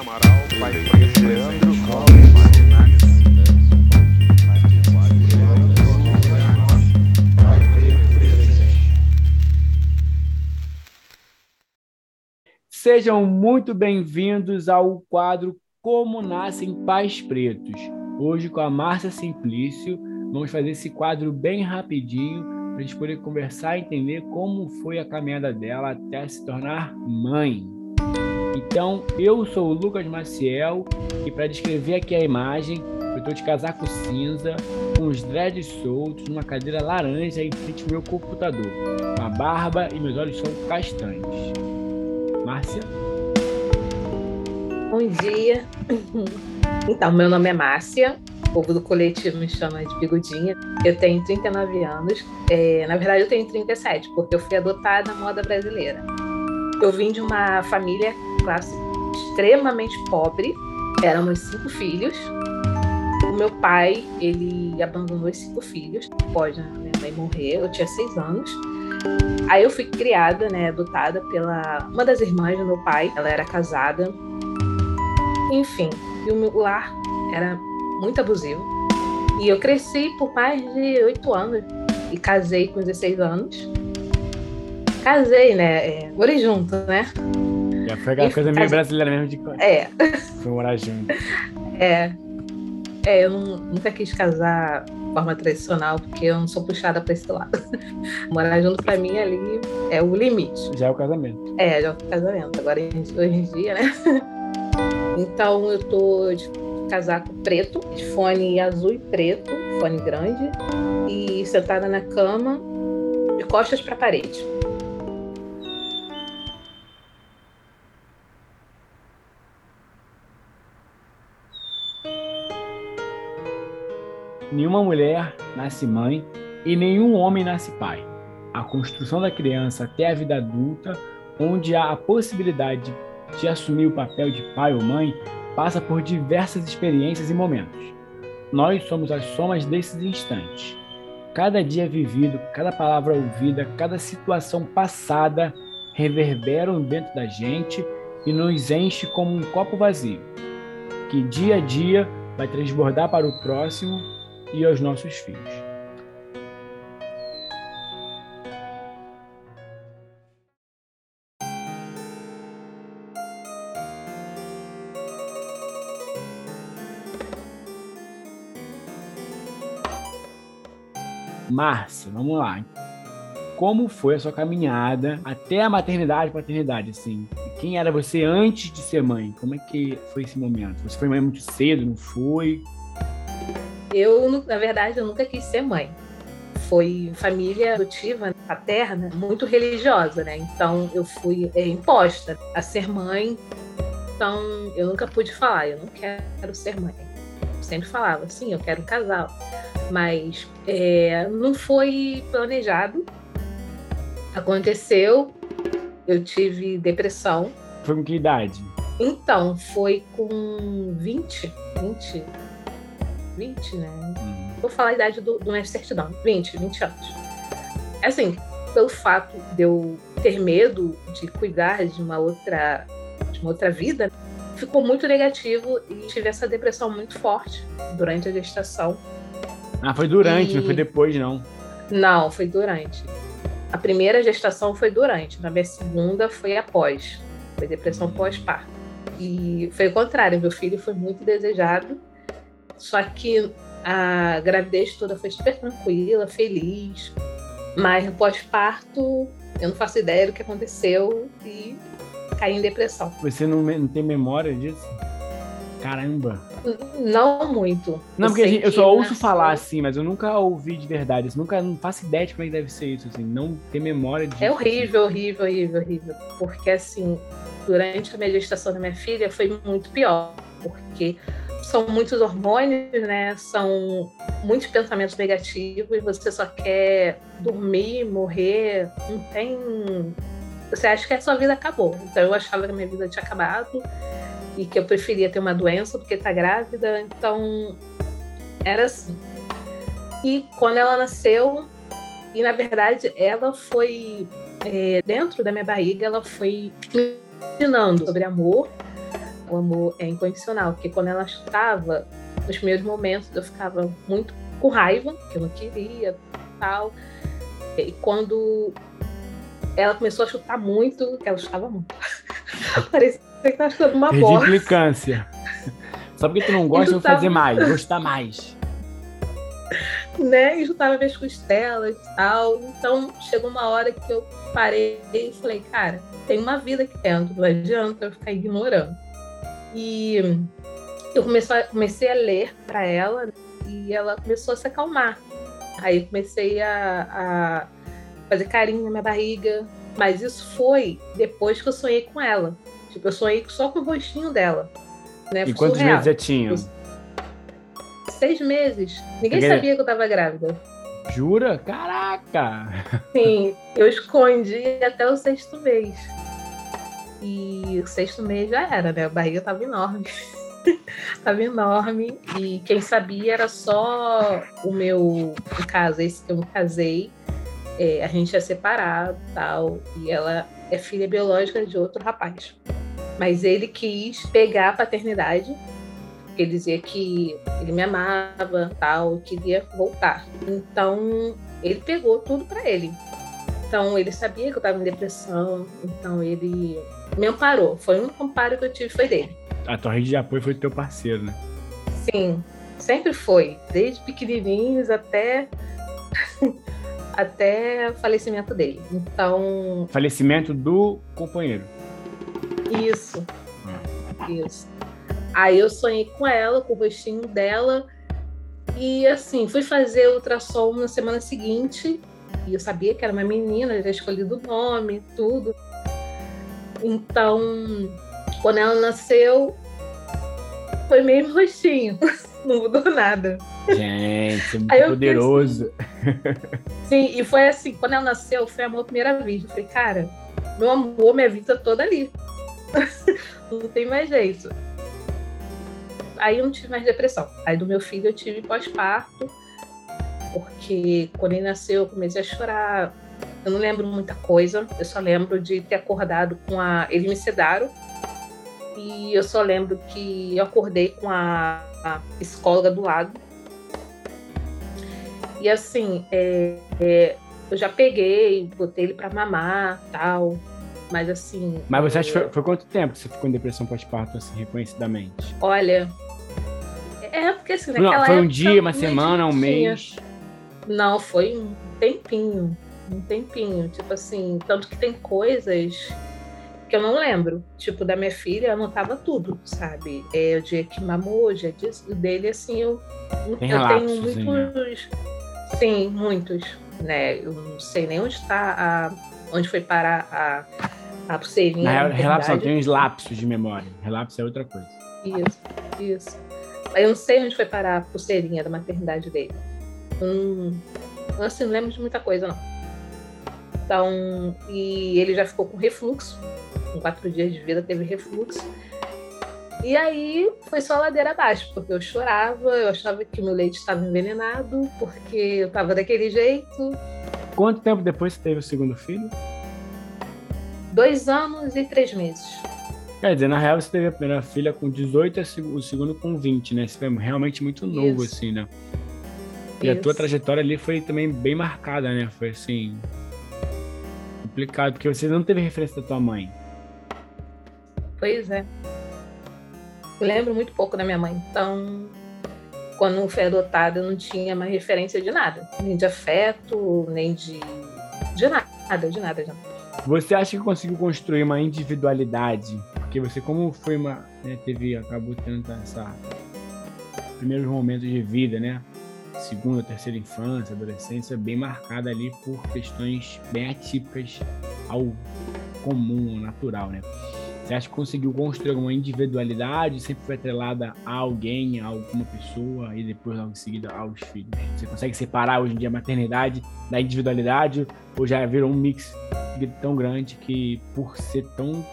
Amaral, pai Leandro Sejam muito bem-vindos ao quadro Como Nascem Pais Pretos. Hoje, com a Márcia Simplício, vamos fazer esse quadro bem rapidinho para a gente poder conversar e entender como foi a caminhada dela até se tornar mãe. Então, eu sou o Lucas Maciel e para descrever aqui a imagem, eu estou de casaco cinza, com os dreads soltos, numa cadeira laranja em frente ao meu computador, com a barba e meus olhos são castanhos. Márcia? Bom dia. Então, meu nome é Márcia, o povo do coletivo me chama de Bigodinha. Eu tenho 39 anos. É, na verdade, eu tenho 37, porque eu fui adotada na moda brasileira. Eu vim de uma família classe extremamente pobre. Éramos cinco filhos. O meu pai, ele abandonou os cinco filhos após a minha mãe morrer. Eu tinha seis anos. Aí eu fui criada, né, adotada pela uma das irmãs do meu pai. Ela era casada. Enfim, e o meu lar era muito abusivo. E eu cresci por mais de oito anos e casei com 16 anos. Casei, né? É, morei junto, né? Já foi aquela coisa meio brasileira mesmo de É. Foi morar junto. É. É, eu não, nunca quis casar de forma tradicional, porque eu não sou puxada para esse lado. Morar junto para mim ali é o limite. Já é o casamento. É, já é o casamento. Agora, hoje em dia, né? Então, eu tô de casaco preto, de fone azul e preto, fone grande, e sentada na cama, de costas para a parede. Nenhuma mulher nasce mãe e nenhum homem nasce pai. A construção da criança até a vida adulta, onde há a possibilidade de assumir o papel de pai ou mãe, passa por diversas experiências e momentos. Nós somos as somas desses instantes. Cada dia vivido, cada palavra ouvida, cada situação passada reverberam dentro da gente e nos enche como um copo vazio, que dia a dia vai transbordar para o próximo e aos nossos filhos. Márcia, vamos lá. Como foi a sua caminhada até a maternidade paternidade, assim? Quem era você antes de ser mãe? Como é que foi esse momento? Você foi mãe muito cedo, não foi? Eu, na verdade, eu nunca quis ser mãe. Foi família adotiva paterna muito religiosa, né? Então eu fui é, imposta a ser mãe. Então eu nunca pude falar, eu não quero ser mãe. Eu sempre falava, sim, eu quero um casal. Mas é, não foi planejado. Aconteceu, eu tive depressão. Foi com que idade? Então, foi com 20, 20, 20, né? Uhum. Vou falar a idade do, do mestre certidão, 20, 20 anos. Assim, pelo fato de eu ter medo de cuidar de uma outra, de uma outra vida, ficou muito negativo e tive essa depressão muito forte durante a gestação. Ah, foi durante, E- não foi depois, não. Não, foi durante. A primeira gestação foi durante, na minha segunda foi após. Foi depressão pós-parto. E foi o contrário, meu filho foi muito desejado, só que a gravidez toda foi super tranquila, feliz. Mas no pós-parto, eu não faço ideia do que aconteceu e caí em depressão. Você não, não tem memória disso? Caramba. Não muito. Não, porque a sei gente- eu só ouço falar assim, mas eu nunca ouvi de verdade. Eu nunca não faço ideia de como é que deve ser isso, assim. Não ter memória disso. É horrível, horrível, horrível, horrível. Porque, assim, durante a minha gestação da minha filha foi muito pior. Porque são muitos hormônios, né? São muitos pensamentos negativos. Você só quer dormir, morrer. Não tem. Você acha que a sua vida acabou. Então eu achava que a minha vida tinha acabado e que eu preferia ter uma doença do que estar grávida. Então era assim. E quando ela nasceu, e na verdade ela foi é, dentro da minha barriga, ela foi ensinando sobre amor, O amor é incondicional, porque quando ela chutava, nos primeiros momentos eu ficava muito com raiva, que eu não queria, tal. E quando ela começou a chutar muito, ela chutava muito. Parecia que estava chutando uma bola. Implicância. Só porque tu não gosta, eu vou fazer mais, gostar mais. Né? E chutava minhas costelas e tal. Então chegou uma hora que eu parei e falei, cara, tem uma vida aqui dentro, não adianta eu ficar ignorando. E eu comecei a, comecei a ler para ela e ela começou a se acalmar. Aí comecei a, a fazer carinho na minha barriga, mas isso foi depois que eu sonhei com ela. Tipo, eu sonhei só com o rostinho dela. Né? E quantos surreal. meses já tinham? Seis meses. Ninguém sabia que eu tava grávida. Jura? Caraca! Sim, eu escondi até o sexto mês. E o sexto mês já era, né? A barriga tava enorme. tava enorme. E quem sabia era só o meu, no caso, esse que eu me casei. É, a gente é separado tal. E ela é filha biológica de outro rapaz. Mas ele quis pegar a paternidade. Ele dizia que ele me amava, tal, queria voltar. Então, ele pegou tudo para ele. Então, ele sabia que eu estava em depressão, então ele me amparou. Foi um amparo que eu tive, foi dele. A tua rede de apoio foi teu parceiro, né? Sim, sempre foi, desde pequenininhos até até o falecimento dele. Então, Falecimento do companheiro. Isso. Isso. Aí eu sonhei com ela, com o rostinho dela. E assim, fui fazer ultrassom na semana seguinte. E eu sabia que era uma menina, já escolhido o nome, tudo. Então, quando ela nasceu, foi mesmo rostinho. Não mudou nada. Gente, muito Aí poderoso. Sim, e foi assim, quando ela nasceu, foi amor à primeira vista. Eu falei, cara, meu amor, minha vida toda ali. não tem mais jeito. Aí eu não tive mais depressão. Aí do meu filho eu tive pós-parto, porque quando ele nasceu eu comecei a chorar. Eu não lembro muita coisa, eu só lembro de ter acordado com a. Eles me sedaram, e eu só lembro que eu acordei com a, a psicóloga do lado. E assim, é, é, eu já peguei, botei ele pra mamar tal. Mas assim. Mas você acha que é, foi, foi quanto tempo que você ficou em depressão pós-parto, assim, reconhecidamente? Olha. É porque assim, Não, naquela foi um época dia, uma não semana, um mês. Não, foi um tempinho. Um tempinho. Tipo assim, tanto que tem coisas que eu não lembro. Tipo, da minha filha, eu anotava tudo, sabe? É o dia que mamou, dia disso, dele, assim, eu, Tem eu tenho relapsos, né? muitos. Sim, muitos. Né? Eu não sei nem onde está a. onde foi parar a, a pulseirinha. Na real, na relapso não, tem uns lapsos de memória. Relapso é outra coisa. Isso, isso. Eu não sei onde foi parar a pulseirinha da maternidade dele. Hum, assim, não lembro de muita coisa, não. Então, e ele já ficou com refluxo. Com quatro dias de vida teve refluxo. E aí foi só ladeira abaixo, porque eu chorava, eu achava que meu leite estava envenenado, porque eu estava daquele jeito. Quanto tempo depois você teve o segundo filho? Dois anos e três meses. Quer dizer, na real você teve a primeira filha com 18 e o segundo com 20, né? Você foi realmente muito novo, Isso. assim, né? E a tua Isso. trajetória ali foi também bem marcada, né? Foi assim. Complicado, porque você não teve referência da tua mãe. Pois é. Eu lembro muito pouco da minha mãe. Então, quando foi adotada, eu não tinha mais referência de nada. Nem de afeto, nem de. De nada, de nada, de nada. Você acha que conseguiu construir uma individualidade? Porque você, como foi uma. né, teve, acabou tendo essa. primeiros momentos de vida, né? Segunda, terceira infância, adolescência, bem marcada ali por questões bem atípicas ao comum, ao natural, né? Você acha que conseguiu construir alguma individualidade? Sempre foi atrelada a alguém, a alguma pessoa e depois logo em seguida aos filhos? Você consegue separar hoje em dia a maternidade da individualidade ou já virou um mix tão grande que por ser tão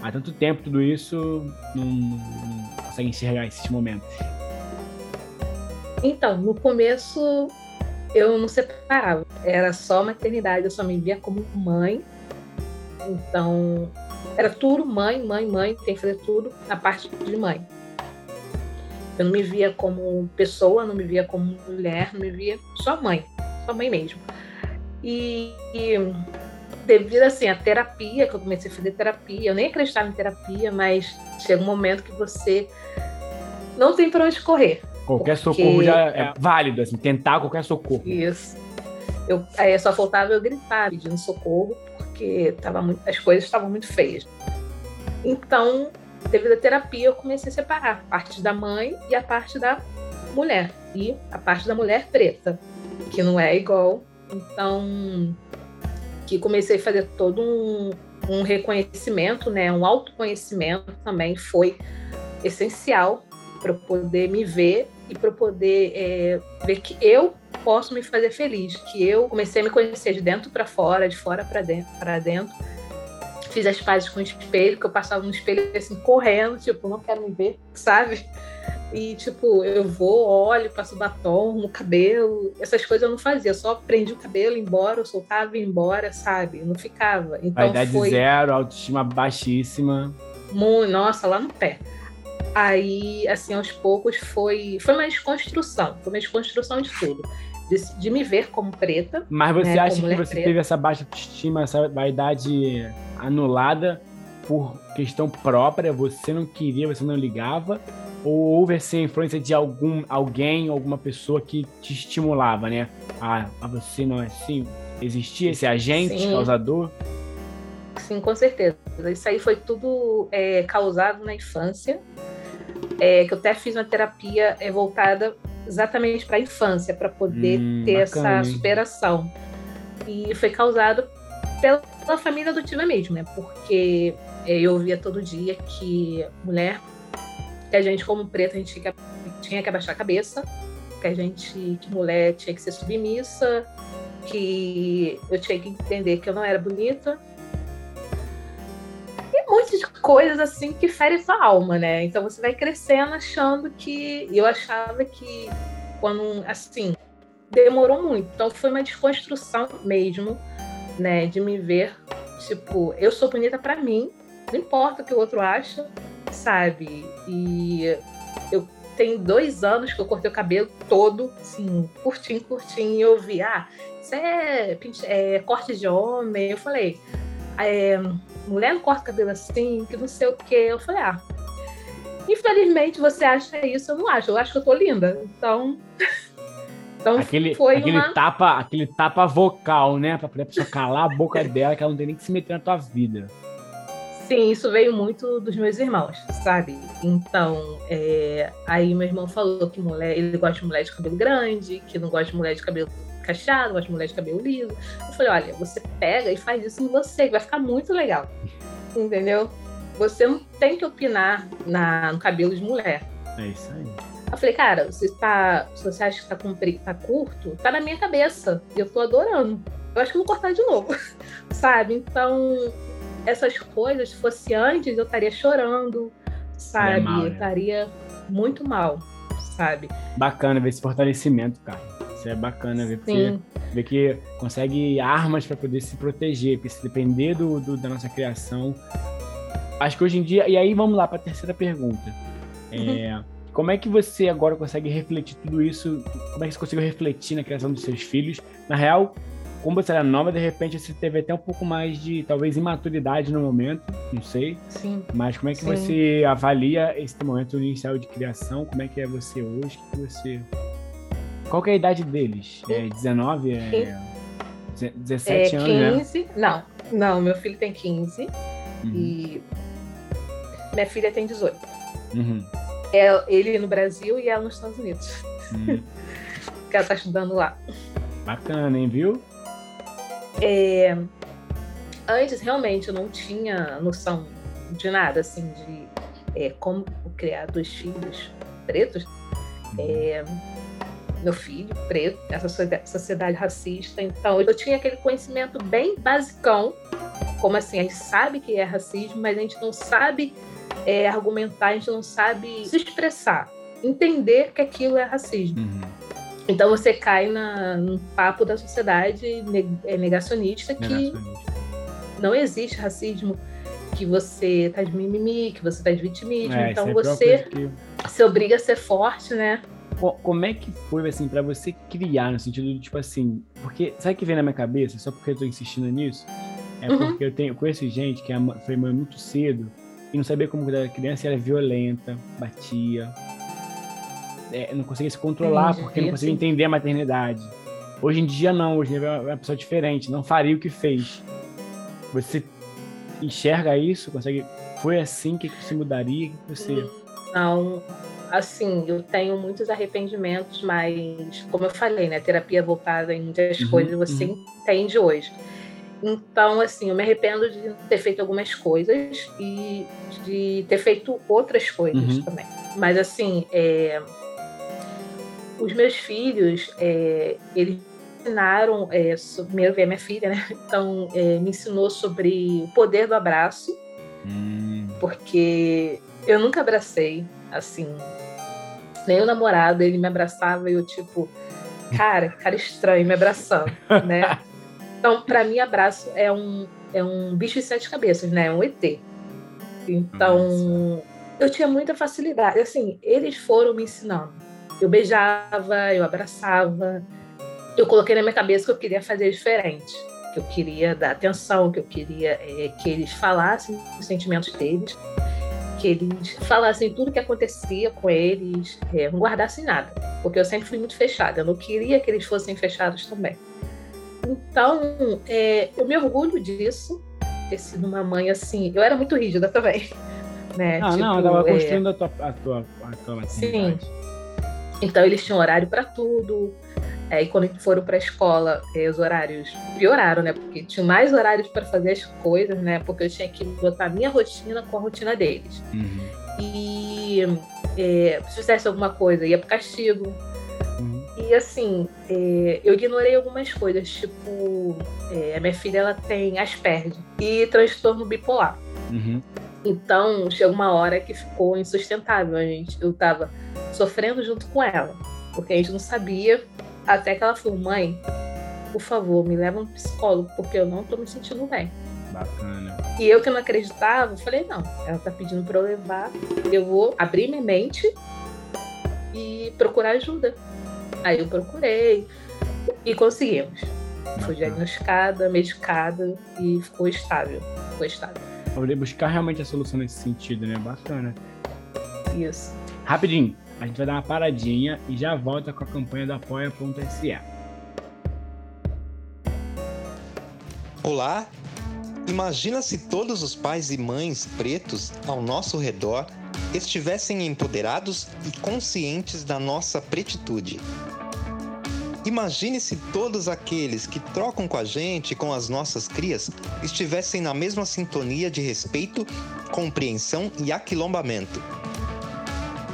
há tanto tempo tudo isso não, não consegue enxergar esses momentos? Então, no começo, eu não separava. Era só maternidade, eu só me via como mãe. Então, era tudo mãe, mãe, mãe, tem que fazer tudo na parte de mãe. Eu não me via como pessoa, não me via como mulher, não me via só mãe, só mãe mesmo. E, e devido assim à terapia, que eu comecei a fazer terapia, eu nem acreditava em terapia, mas chega um momento que você não tem para onde correr. Qualquer porque... socorro já é válido, assim, tentar qualquer socorro. Isso. Eu, aí só faltava eu gritar pedindo socorro, porque tava muito, as coisas estavam muito feias. Então, devido à terapia, eu comecei a separar a parte da mãe e a parte da mulher. E a parte da mulher preta, que não é igual. Então, que comecei a fazer todo um, um reconhecimento, né, um autoconhecimento também foi essencial para eu poder me ver e para eu poder é, ver que eu posso me fazer feliz, que eu comecei a me conhecer de dentro para fora, de fora para dentro, para dentro. Fiz as pazes com o espelho, que eu passava no espelho assim correndo, tipo, não quero me ver, sabe? E, tipo, eu vou, olho, passo batom no cabelo. Essas coisas eu não fazia. Eu só prendi o cabelo, embora, eu soltava e embora, sabe? Eu não ficava. Então, Vaidade foi... zero, autoestima baixíssima. Muito, nossa, lá no pé. Aí, assim, aos poucos foi, foi uma desconstrução. Foi uma desconstrução de tudo. De, de me ver como preta. Mas você né, acha que você preta. teve essa baixa autoestima, essa vaidade anulada por questão própria? Você não queria, você não ligava? ou houve essa influência de algum alguém, alguma pessoa que te estimulava, né? Ah, você não é assim? Existia esse agente Sim. causador? Sim, com certeza. Isso aí foi tudo é, causado na infância. É, que eu até fiz uma terapia é, voltada exatamente para a infância, para poder hum, ter bacana, essa superação. Hein? E foi causado pela, pela família adotiva mesmo, né? Porque é, eu ouvia todo dia que mulher que a gente, como preta, a gente tinha que, tinha que abaixar a cabeça, que a gente, que mulher tinha que ser submissa, que eu tinha que entender que eu não era bonita. Monte de coisas assim que ferem sua alma, né? Então você vai crescendo achando que. Eu achava que quando, assim, demorou muito. Então foi uma desconstrução mesmo, né? De me ver, tipo, eu sou bonita para mim, não importa o que o outro acha, sabe? E eu tenho dois anos que eu cortei o cabelo todo, assim, curtinho, curtinho, e eu vi, ah, isso é, é corte de homem. Eu falei, é, mulher não corta cabelo assim, que não sei o quê. Eu falei, ah, infelizmente você acha isso, eu não acho. Eu acho que eu tô linda. Então. então aquele, foi aquele, uma... tapa, aquele tapa vocal, né? Pra a pessoa calar a boca dela, que ela não tem nem que se meter na tua vida. Sim, isso veio muito dos meus irmãos, sabe? Então, é, aí meu irmão falou que mulher, ele gosta de mulher de cabelo grande, que não gosta de mulher de cabelo cacheado, gosta de mulher de cabelo liso. Eu falei, olha, você pega e faz isso em você, que vai ficar muito legal. Entendeu? Você não tem que opinar na, no cabelo de mulher. É isso aí. Eu falei, cara, você tá. Se você acha que tá, compri, tá curto, tá na minha cabeça. E eu tô adorando. Eu acho que eu vou cortar de novo. sabe? Então, essas coisas, se fosse antes, eu estaria chorando, sabe? Mal, né? Eu estaria muito mal, sabe? Bacana ver esse fortalecimento, cara. Isso é bacana ver, porque, que consegue armas para poder se proteger, porque se depender do, do, da nossa criação. Acho que hoje em dia. E aí vamos lá para a terceira pergunta. É, uhum. Como é que você agora consegue refletir tudo isso? Como é que você conseguiu refletir na criação dos seus filhos? Na real, como você era nova, de repente você teve até um pouco mais de, talvez, imaturidade no momento, não sei. Sim. Mas como é que Sim. você avalia esse momento inicial de criação? Como é que é você hoje? Que você... Qual que é a idade deles? É 19? É... 17 é, anos, 15. Né? Não, não, meu filho tem 15 uhum. e minha filha tem 18. Uhum. É, ele no Brasil e ela nos Estados Unidos. Uhum. que ela tá estudando lá. Bacana, hein, viu? É, antes, realmente, eu não tinha noção de nada, assim, de é, como criar dois filhos pretos. É, meu filho preto, essa sociedade racista. Então, eu tinha aquele conhecimento bem basicão, como assim, a gente sabe que é racismo, mas a gente não sabe é, argumentar, a gente não sabe se expressar, entender que aquilo é racismo. Uhum. Então você cai na, no papo da sociedade é, negacionista que não existe racismo. que você tá de mimimi, que você tá de vitimismo. É, então é você que- se obriga a ser forte, né? Co- Como é que foi, assim, pra você criar, no sentido de, tipo assim, porque, sabe o que vem na minha cabeça, só porque eu tô insistindo nisso? É Uhum. porque eu tenho, eu conheço gente que é foi mãe muito cedo e não sabia como cuidar da criança e era violenta, batia, é, não conseguia se controlar Entendi, porque não conseguia sim. entender a maternidade. Hoje em dia não, hoje em dia é uma pessoa diferente, não faria o que fez. Você enxerga isso? Consegue? Foi assim? Que, você mudaria? Que você. Não, assim, eu tenho muitos arrependimentos, mas como eu falei, né, terapia voltada em muitas Uhum, coisas você entende hoje. Então, assim, eu me arrependo de ter feito algumas coisas e de ter feito outras coisas Uhum. também. Mas, assim, é, os meus filhos, é, eles ensinaram, é, so- primeiro veio minha filha, né? Então, é, me ensinou sobre o poder do abraço, Hum, porque eu nunca abracei, assim, nem o namorado, ele me abraçava e eu, tipo, cara, cara estranho me abraçando, né? Então, para mim, abraço é um, é um bicho de sete cabeças, né? É um ET. Então, eu tinha muita facilidade. Assim, eles foram me ensinando. Eu beijava, eu abraçava. Eu coloquei na minha cabeça que eu queria fazer diferente. Que eu queria dar atenção, que eu queria é, que eles falassem os sentimentos deles, que eles falassem tudo que acontecia com eles, é, não guardassem nada. Porque eu sempre fui muito fechada. Eu não queria que eles fossem fechados também. Então, é, eu me orgulho disso, ter sido uma mãe assim. Eu era muito rígida também. Né? Ah, Tipo, não, eu tava é, construindo a tua, a tua, a tua maternidade. então eles tinham horário para tudo. É, e quando foram para a escola, é, os horários pioraram, né? Porque tinha mais horários para fazer as coisas, né? Porque eu tinha que botar a minha rotina com a rotina deles. Uhum, E é, se fizesse alguma coisa, ia pro castigo. uhum. E assim, é, eu ignorei algumas coisas, tipo, é, a minha filha ela tem Asperger e transtorno bipolar. Uhum. Então, chegou uma hora que ficou insustentável. A gente, eu tava sofrendo junto com ela, porque a gente não sabia. Até que ela falou: mãe, por favor, me leva um psicólogo, porque eu não tô me sentindo bem. Bacana. E eu que não acreditava, falei: não, ela tá pedindo pra eu levar, eu vou abrir minha mente e procurar ajuda. Aí eu procurei e conseguimos. Fui Bacana. diagnosticada, medicada e ficou estável. Ficou estável. Poder buscar realmente a solução nesse sentido, né? Bacana. Isso. Rapidinho, a gente vai dar uma paradinha e já volta com a campanha do apoia.se. Olá! Imagina se todos os pais e mães pretos ao nosso redor estivessem empoderados e conscientes da nossa pretitude. Imagine se todos aqueles que trocam com a gente com as nossas crias estivessem na mesma sintonia de respeito, compreensão e aquilombamento.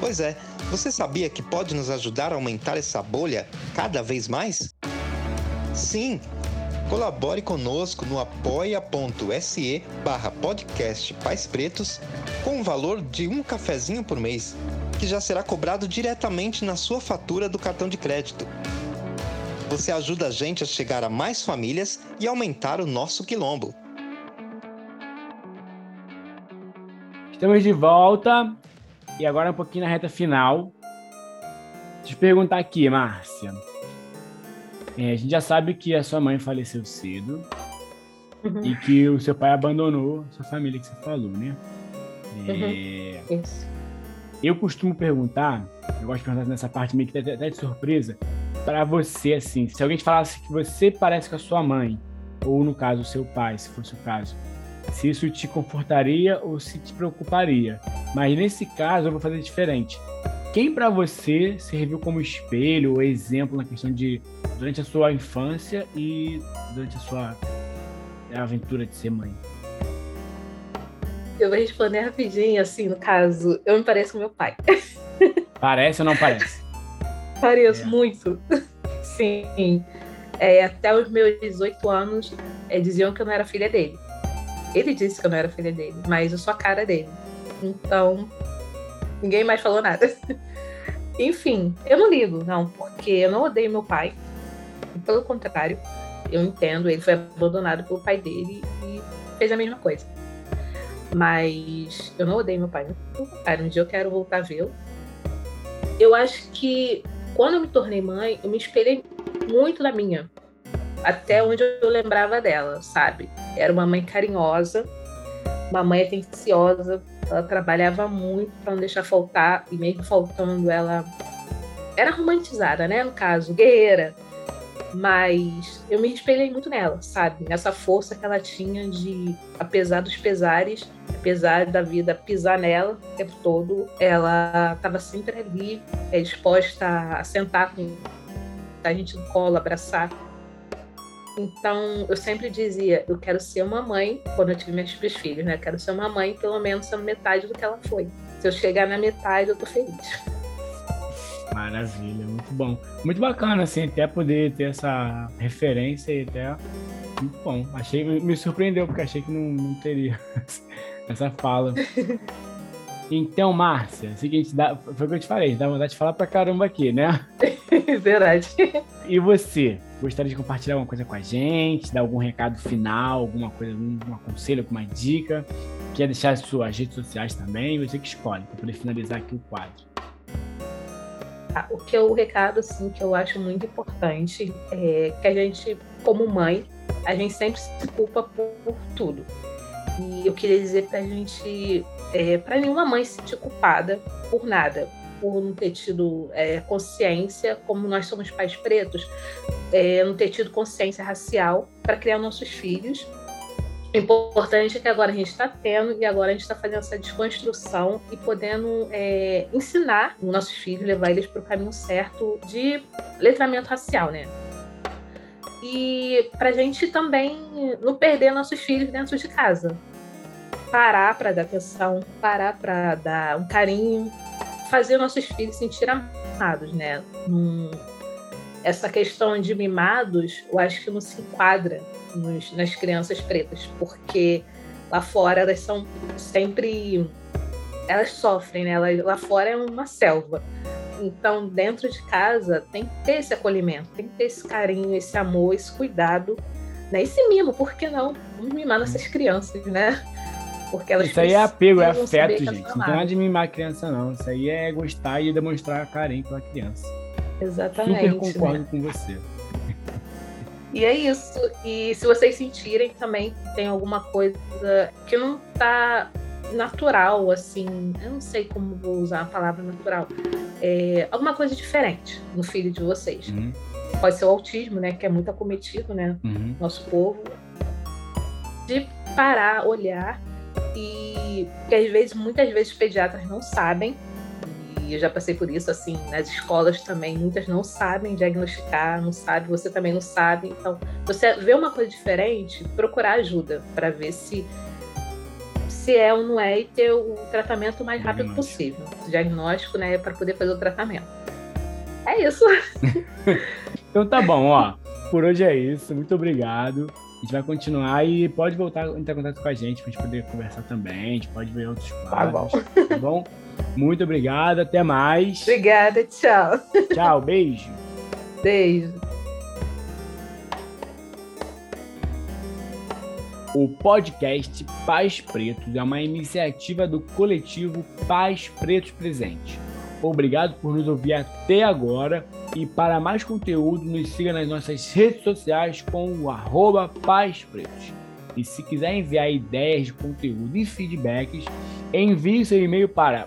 Pois é, você sabia que pode nos ajudar a aumentar essa bolha cada vez mais? Sim! Colabore conosco no apoia.se barra podcast Pais Pretos com o valor de um cafezinho por mês, que já será cobrado diretamente na sua fatura do cartão de crédito. Você ajuda a gente a chegar a mais famílias e aumentar o nosso quilombo. Estamos de volta e agora um pouquinho na reta final. Deixa eu te perguntar aqui, Márcia. É, a gente já sabe que a sua mãe faleceu cedo Uhum. e que o seu pai abandonou sua família, que você falou, né? É, Isso. Eu costumo perguntar, eu gosto de perguntar nessa parte meio que até, até de surpresa, para você, assim, se alguém te falasse que você parece com a sua mãe, ou no caso, o seu pai, se fosse o caso, se isso te confortaria ou se te preocuparia. Mas nesse caso, eu vou fazer diferente. Quem para você serviu como espelho ou exemplo na questão de durante a sua infância e durante a sua aventura de ser mãe? Eu vou responder rapidinho, assim, no caso, eu me pareço com meu pai. Parece ou não parece? Pareço É. muito. Sim. É, até os meus 18 anos, é, diziam que eu não era filha dele. Ele disse que eu não era filha dele, mas eu sou a cara dele. Então, ninguém mais falou nada. Enfim, eu não ligo, não, porque eu não odeio meu pai. Pelo contrário, eu entendo, ele foi abandonado pelo pai dele e fez a mesma coisa. Mas eu não odeio meu pai. Cara, um dia eu quero voltar a vê-lo. Eu acho que quando eu me tornei mãe, eu me espelhei muito na minha. Até onde eu lembrava dela, sabe? Era uma mãe carinhosa, uma mãe atenciosa. Ela trabalhava muito para não deixar faltar, e mesmo faltando, ela era romantizada, né? No caso, guerreira. Mas eu me espelhei muito nela, sabe? Nessa força que ela tinha de, apesar dos pesares, apesar da vida pisar nela o tempo todo, ela estava sempre ali, é, disposta a sentar com a gente no colo, abraçar. Então, eu sempre dizia, eu quero ser uma mãe, quando eu tive meus filhos, né? Eu quero ser uma mãe, pelo menos sendo metade do que ela foi. Se eu chegar na metade, eu tô feliz. Maravilha, muito bom. Muito bacana, assim, até poder ter essa referência e até. Muito bom. Achei, me surpreendeu, porque achei que não, não teria essa fala. Então, Márcia, é seguinte, dá, foi o que eu te falei, dá vontade de falar pra caramba aqui, né? Verdade. E você? Gostaria de compartilhar alguma coisa com a gente? Dar algum recado final, alguma coisa, algum, conselho, alguma dica? Quer deixar as suas redes sociais também? Você que escolhe, para poder finalizar aqui o quadro. Ah, o que o recado assim que eu acho muito importante é que a gente, como mãe, a gente sempre se culpa por, por tudo. E eu queria dizer para a gente, é, para nenhuma mãe se sentir culpada por nada, por não ter tido é, consciência, como nós somos pais pretos, é, não ter tido consciência racial para criar nossos filhos o importante é que agora a gente está tendo e agora a gente está fazendo essa desconstrução e podendo é, ensinar os nossos filhos, levar eles para o caminho certo de letramento racial, né? E para a gente também não perder nossos filhos dentro de casa. Parar para dar atenção, parar para dar um carinho, fazer nossos filhos se sentir amados, né? Num... Essa questão de mimados, eu acho que não se enquadra nos, nas crianças pretas, porque lá fora elas são sempre. Elas sofrem, né? Elas, lá fora é uma selva. Então, dentro de casa, tem que ter esse acolhimento, tem que ter esse carinho, esse amor, esse cuidado, né? Esse mimo, por que não? Vamos mimar nossas crianças, né? Porque elas Isso aí é apego, é afeto, gente. Não tem nada de mimar a criança, não. Isso aí é gostar e demonstrar carinho pela criança. Exatamente. Super concordo né? com você. E é isso. E se vocês sentirem também tem alguma coisa que não tá natural, assim, eu não sei como vou usar a palavra natural, é, alguma coisa diferente no filho de vocês. Uhum. Pode ser o autismo, né, que é muito acometido, né, uhum. nosso povo. De parar, olhar e que às vezes, muitas vezes, os pediatras não sabem eu já passei por isso, assim, nas escolas também, muitas não sabem diagnosticar, não sabe, você também não sabe. Então, você vê uma coisa diferente, procurar ajuda para ver se se é ou não é e ter o tratamento o mais rápido possível. O diagnóstico, né, para poder fazer o tratamento. É isso. então tá bom, ó. Por hoje é isso. Muito obrigado. A gente vai continuar e pode voltar a entrar em contato com a gente para a gente poder conversar também. A gente pode ver outros quadros. Tá bom. Tá bom? Muito obrigado, até mais. Obrigada, tchau. Tchau, beijo. Beijo. O podcast Pais Pretos é uma iniciativa do coletivo Pais Pretos Presente. Obrigado por nos ouvir até agora e para mais conteúdo nos siga nas nossas redes sociais com o arroba Pais Pretos. E se quiser enviar ideias de conteúdo e feedbacks, envie seu e-mail para